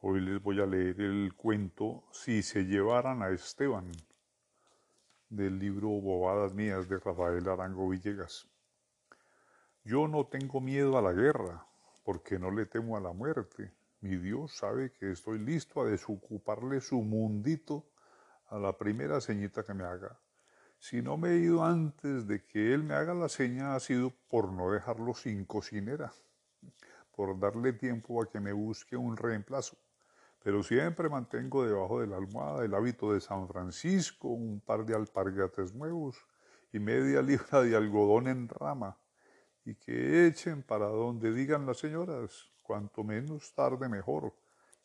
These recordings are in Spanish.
Hoy les voy a leer el cuento Si se llevaran a Esteban del libro Bobadas Mías de Rafael Arango Villegas. Yo no tengo miedo a la guerra, porque no le temo a la muerte. Mi Dios sabe que estoy listo a desocuparle su mundito a la primera ceñita que me haga. Si no me he ido antes de que él me haga la seña ha sido por no dejarlo sin cocinera, por darle tiempo a que me busque un reemplazo pero siempre mantengo debajo de la almohada el hábito de San Francisco, un par de alpargates nuevos y media libra de algodón en rama, y que echen para donde digan las señoras, cuanto menos tarde mejor.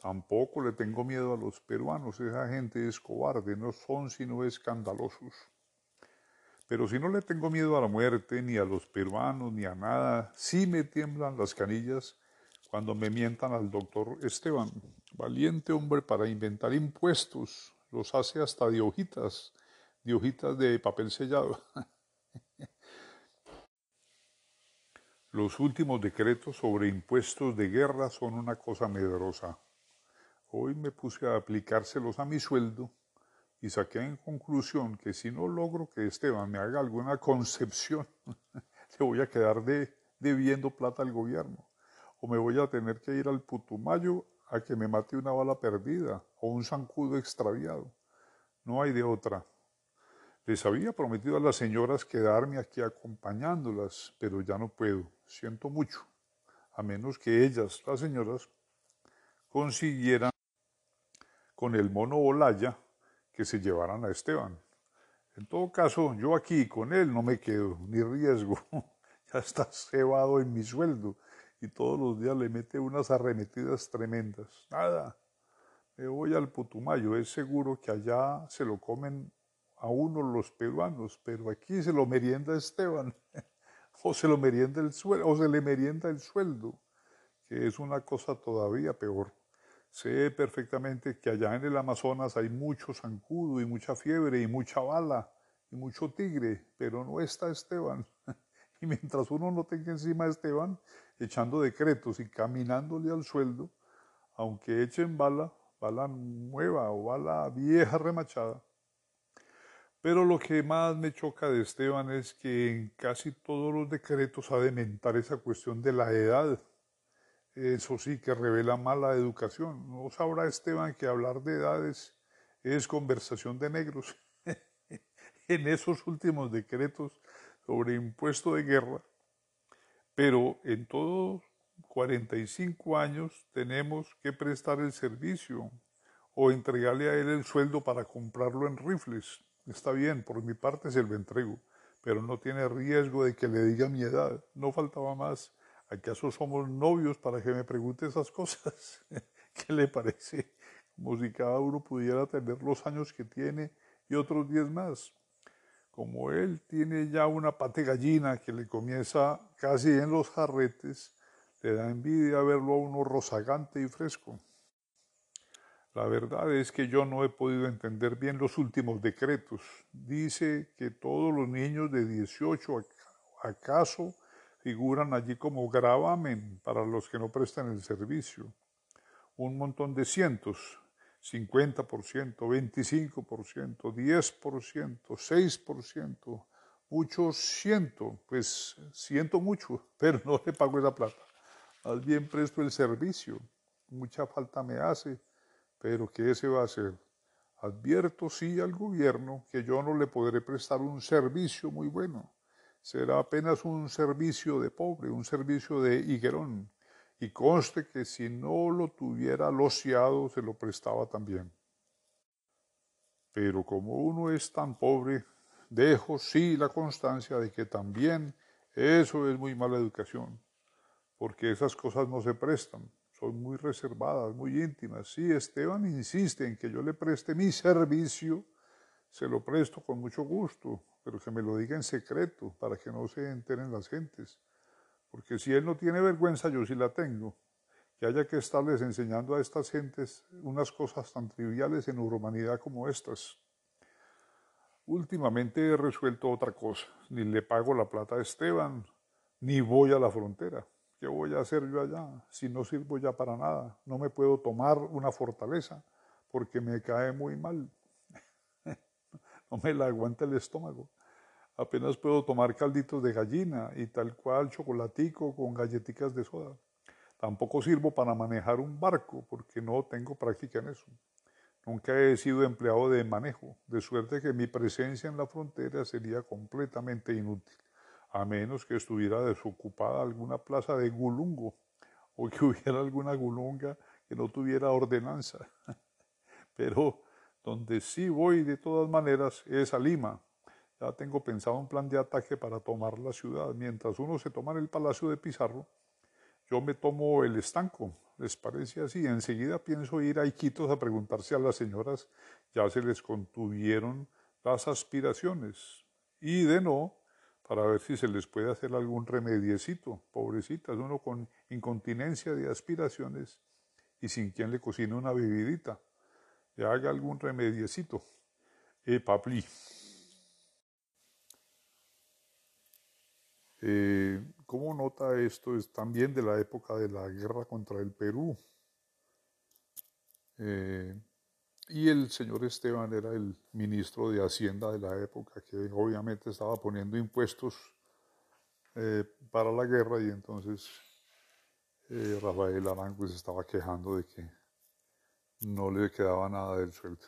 Tampoco le tengo miedo a los peruanos, esa gente es cobarde, no son sino escandalosos. Pero si no le tengo miedo a la muerte, ni a los peruanos, ni a nada, sí me tiemblan las canillas cuando me mientan al doctor Esteban. Valiente hombre para inventar impuestos, los hace hasta de hojitas, de hojitas de papel sellado. Los últimos decretos sobre impuestos de guerra son una cosa medrosa. Hoy me puse a aplicárselos a mi sueldo y saqué en conclusión que si no logro que Esteban me haga alguna concepción, le voy a quedar de, debiendo plata al gobierno o me voy a tener que ir al Putumayo a que me mate una bala perdida o un zancudo extraviado. No hay de otra. Les había prometido a las señoras quedarme aquí acompañándolas, pero ya no puedo. Siento mucho. A menos que ellas, las señoras, consiguieran con el mono Olaya que se llevaran a Esteban. En todo caso, yo aquí con él no me quedo, ni riesgo. ya está cebado en mi sueldo y todos los días le mete unas arremetidas tremendas. Nada, me voy al Putumayo, es seguro que allá se lo comen a uno los peruanos, pero aquí se lo merienda Esteban, o se lo merienda el sueldo, o se le merienda el sueldo, que es una cosa todavía peor. Sé perfectamente que allá en el Amazonas hay mucho zancudo y mucha fiebre y mucha bala y mucho tigre, pero no está Esteban. Y mientras uno no tenga encima a Esteban, echando decretos y caminándole al sueldo, aunque echen bala, bala nueva o bala vieja remachada. Pero lo que más me choca de Esteban es que en casi todos los decretos ha de mentar esa cuestión de la edad. Eso sí que revela mala educación. No sabrá Esteban que hablar de edades es conversación de negros. en esos últimos decretos sobre impuesto de guerra, pero en todos 45 años tenemos que prestar el servicio o entregarle a él el sueldo para comprarlo en rifles. Está bien, por mi parte se lo entrego, pero no tiene riesgo de que le diga mi edad. No faltaba más. ¿Acaso somos novios para que me pregunte esas cosas? ¿Qué le parece? Como si cada uno pudiera tener los años que tiene y otros diez más como él tiene ya una pate gallina que le comienza casi en los jarretes, le da envidia verlo a uno rozagante y fresco. La verdad es que yo no he podido entender bien los últimos decretos. Dice que todos los niños de 18 acaso figuran allí como gravamen para los que no prestan el servicio. Un montón de cientos, 50%, 25%, 10%, 6%, muchos siento, pues siento mucho, pero no le pago esa plata. Más bien presto el servicio. Mucha falta me hace, pero ¿qué se va a hacer? Advierto sí al gobierno que yo no le podré prestar un servicio muy bueno. Será apenas un servicio de pobre, un servicio de higuerón y conste que si no lo tuviera lociado se lo prestaba también. Pero como uno es tan pobre, dejo sí la constancia de que también eso es muy mala educación, porque esas cosas no se prestan, son muy reservadas, muy íntimas. Si Esteban insiste en que yo le preste mi servicio, se lo presto con mucho gusto, pero que me lo diga en secreto para que no se enteren las gentes porque si él no tiene vergüenza, yo sí la tengo. Que haya que estarles enseñando a estas gentes unas cosas tan triviales en humanidad como estas. Últimamente he resuelto otra cosa. Ni le pago la plata a Esteban, ni voy a la frontera. ¿Qué voy a hacer yo allá si no sirvo ya para nada? No me puedo tomar una fortaleza porque me cae muy mal. no me la aguanta el estómago. Apenas puedo tomar calditos de gallina y tal cual chocolatico con galletitas de soda. Tampoco sirvo para manejar un barco porque no tengo práctica en eso. Nunca he sido empleado de manejo, de suerte que mi presencia en la frontera sería completamente inútil, a menos que estuviera desocupada alguna plaza de gulungo o que hubiera alguna gulunga que no tuviera ordenanza. Pero donde sí voy de todas maneras es a Lima. Ya tengo pensado un plan de ataque para tomar la ciudad. Mientras uno se toma el Palacio de Pizarro, yo me tomo el estanco, ¿les parece así? Enseguida pienso ir a Iquitos a preguntarse a las señoras, ya se les contuvieron las aspiraciones. Y de no, para ver si se les puede hacer algún remediecito, pobrecitas, uno con incontinencia de aspiraciones y sin quien le cocine una bebidita, le haga algún remediecito. Eh, papli. Eh, ¿Cómo nota esto? Es también de la época de la guerra contra el Perú. Eh, y el señor Esteban era el ministro de Hacienda de la época, que obviamente estaba poniendo impuestos eh, para la guerra y entonces Rafael Arango se estaba quejando de que no le quedaba nada del sueldo.